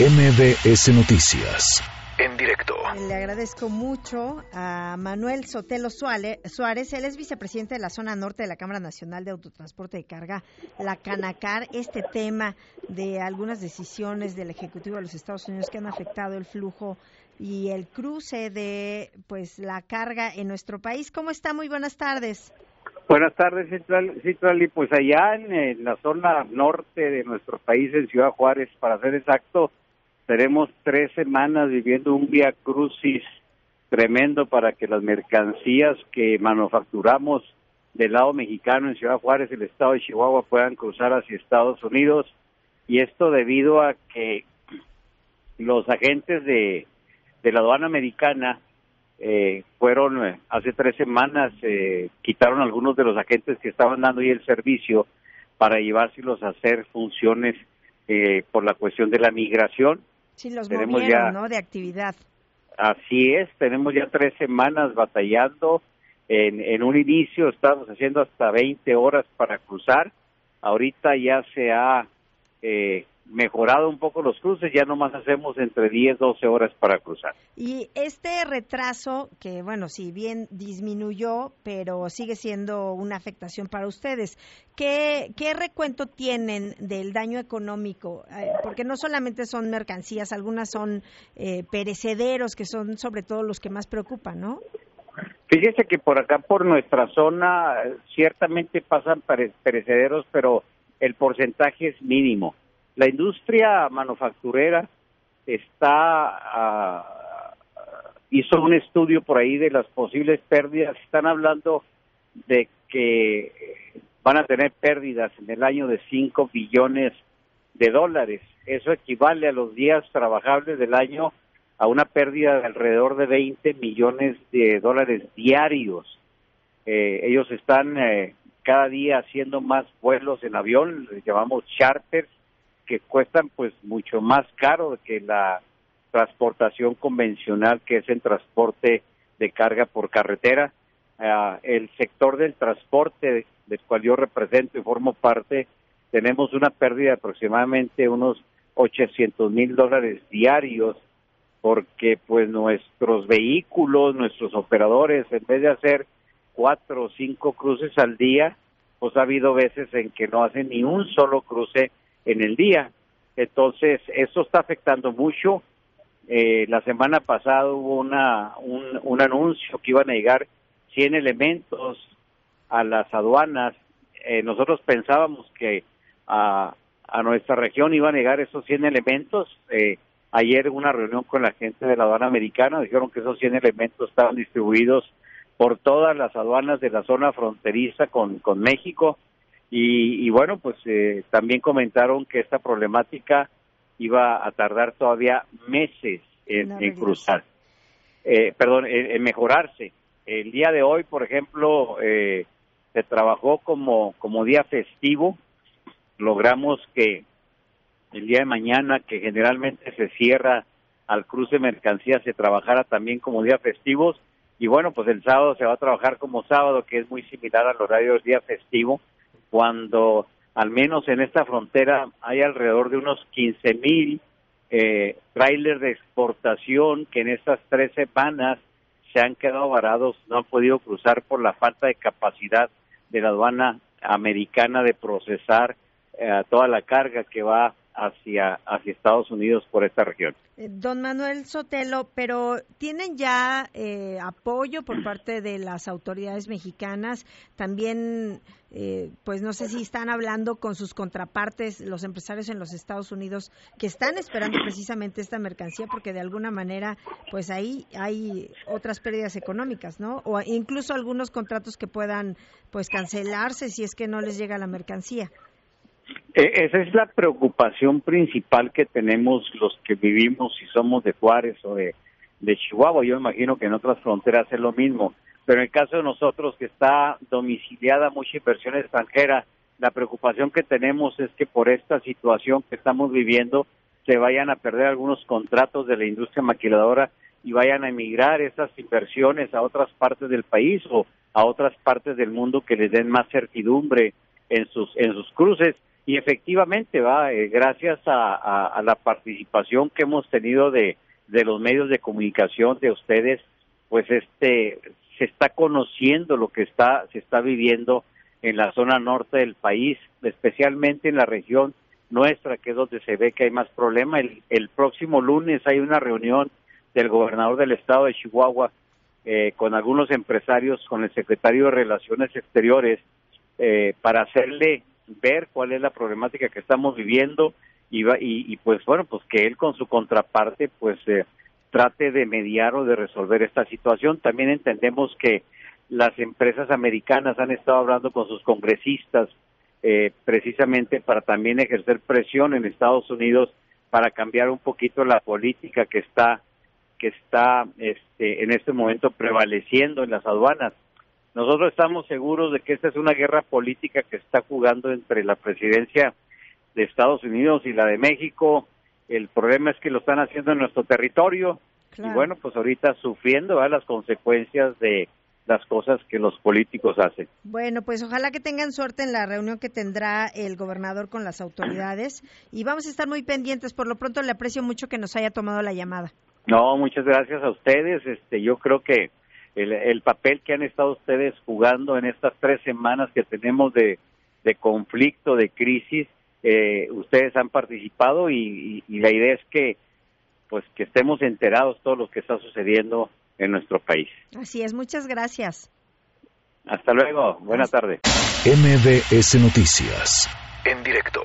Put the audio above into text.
MBS Noticias. En directo. Le agradezco mucho a Manuel Sotelo Suárez. Él es vicepresidente de la zona norte de la Cámara Nacional de Autotransporte de Carga, la Canacar. Este tema de algunas decisiones del Ejecutivo de los Estados Unidos que han afectado el flujo y el cruce de pues la carga en nuestro país. ¿Cómo está? Muy buenas tardes. Buenas tardes, Citlali. Pues allá en, la zona norte de nuestro país, en Ciudad Juárez, para ser exacto, tenemos tres semanas viviendo un vía crucis tremendo para que las mercancías que manufacturamos del lado mexicano en Ciudad Juárez, el estado de Chihuahua, puedan cruzar hacia Estados Unidos. Y esto debido a que los agentes de, de la aduana americana eh, fueron eh, hace tres semanas, eh, quitaron algunos de los agentes que estaban dando ahí el servicio para llevárselos a hacer funciones eh, por la cuestión de la migración. Sí, los tenemos ya, ¿no? De actividad. Así es, tenemos ya tres semanas batallando. En, en un inicio estábamos haciendo hasta 20 horas para cruzar. Ahorita ya se ha eh, mejorado un poco los cruces, ya nomás hacemos entre 10, 12 horas para cruzar. Y este retraso, que bueno, si bien disminuyó, pero sigue siendo una afectación para ustedes, ¿qué, qué recuento tienen del daño económico? Eh, porque no solamente son mercancías, algunas son eh, perecederos, que son sobre todo los que más preocupan, ¿no? Fíjese que por acá, por nuestra zona, ciertamente pasan perecederos, pero el porcentaje es mínimo la industria manufacturera está ah, hizo un estudio por ahí de las posibles pérdidas. Están hablando de que van a tener pérdidas en el año de 5 billones de dólares. Eso equivale a los días trabajables del año a una pérdida de alrededor de 20 millones de dólares diarios. Eh, ellos están eh, cada día haciendo más vuelos en avión, les llamamos charters, que cuestan pues mucho más caro que la transportación convencional que es el transporte de carga por carretera. Ah, el sector del transporte del cual yo represento y formo parte, tenemos una pérdida de aproximadamente unos 800 mil dólares diarios porque pues nuestros vehículos, nuestros operadores, en vez de hacer cuatro o cinco cruces al día, pues ha habido veces en que no hacen ni un solo cruce en el día. Entonces, eso está afectando mucho. Eh, la semana pasada hubo una, un, anuncio que iban a llegar 100 elementos a las aduanas. Eh, nosotros pensábamos que a, nuestra región iban a llegar esos 100 elementos. Eh, ayer una reunión con la gente de la aduana americana, dijeron que esos 100 elementos estaban distribuidos por todas las aduanas de la zona fronteriza con México y, bueno, pues eh, también comentaron que esta problemática iba a tardar todavía meses en, cruzar, eh, perdón, en, mejorarse. El día de hoy, por ejemplo, eh, se trabajó como, como día festivo, logramos que el día de mañana, que generalmente se cierra al cruce de mercancías, se trabajara también como día festivos. Y bueno, pues el sábado se va a trabajar como sábado, que es muy similar al horario del día festivo cuando al menos en esta frontera hay alrededor de unos 15 mil eh, trailers de exportación que en estas tres semanas se han quedado varados, no han podido cruzar por la falta de capacidad de la aduana americana de procesar eh, toda la carga que va hacia, hacia Estados Unidos por esta región. Eh, don Manuel Sotelo, pero ¿tienen ya eh, apoyo por parte de las autoridades mexicanas? También, eh, pues no sé si están hablando con sus contrapartes, los empresarios en los Estados Unidos, que están esperando precisamente esta mercancía, porque de alguna manera, pues ahí hay otras pérdidas económicas, ¿no? O incluso algunos contratos que puedan, pues, cancelarse si es que no les llega la mercancía. E, esa es la preocupación principal que tenemos los que vivimos y somos de Juárez o de, Chihuahua. Yo imagino que en otras fronteras es lo mismo. Pero en el caso de nosotros, que está domiciliada mucha inversión extranjera, la preocupación que tenemos es que por esta situación que estamos viviendo se vayan a perder algunos contratos de la industria maquiladora y vayan a emigrar esas inversiones a otras partes del país o a otras partes del mundo que les den más certidumbre en sus en sus cruces y efectivamente va eh, gracias a, la participación que hemos tenido de, de los medios de comunicación de ustedes pues este se está conociendo lo que está se está viviendo en la zona norte del país especialmente en la región nuestra que es donde se ve que hay más problema. El, el próximo lunes hay una reunión del gobernador del estado de Chihuahua eh, con algunos empresarios con el secretario de relaciones exteriores eh, para hacerle ver cuál es la problemática que estamos viviendo y, y, pues bueno, pues que él con su contraparte pues eh, trate de mediar o de resolver esta situación. También entendemos que las empresas americanas han estado hablando con sus congresistas eh, precisamente para también ejercer presión en Estados Unidos para cambiar un poquito la política que está que está este, en este momento prevaleciendo en las aduanas. Nosotros estamos seguros de que esta es una guerra política que está jugando entre la presidencia de Estados Unidos y la de México. El problema es que lo están haciendo en nuestro territorio y bueno, pues ahorita sufriendo las consecuencias de las cosas que los políticos hacen. Bueno, pues ojalá que tengan suerte en la reunión que tendrá el gobernador con las autoridades y vamos a estar muy pendientes. Por lo pronto le aprecio mucho que nos haya tomado la llamada. No, muchas gracias a ustedes. Este, yo creo que el, papel que han estado ustedes jugando en estas tres semanas que tenemos de, conflicto, de crisis, eh, ustedes han participado y, la idea es que pues que estemos enterados todo lo que está sucediendo en nuestro país. Así es, muchas gracias. Hasta luego, buenas tardes. MBS Noticias, en directo.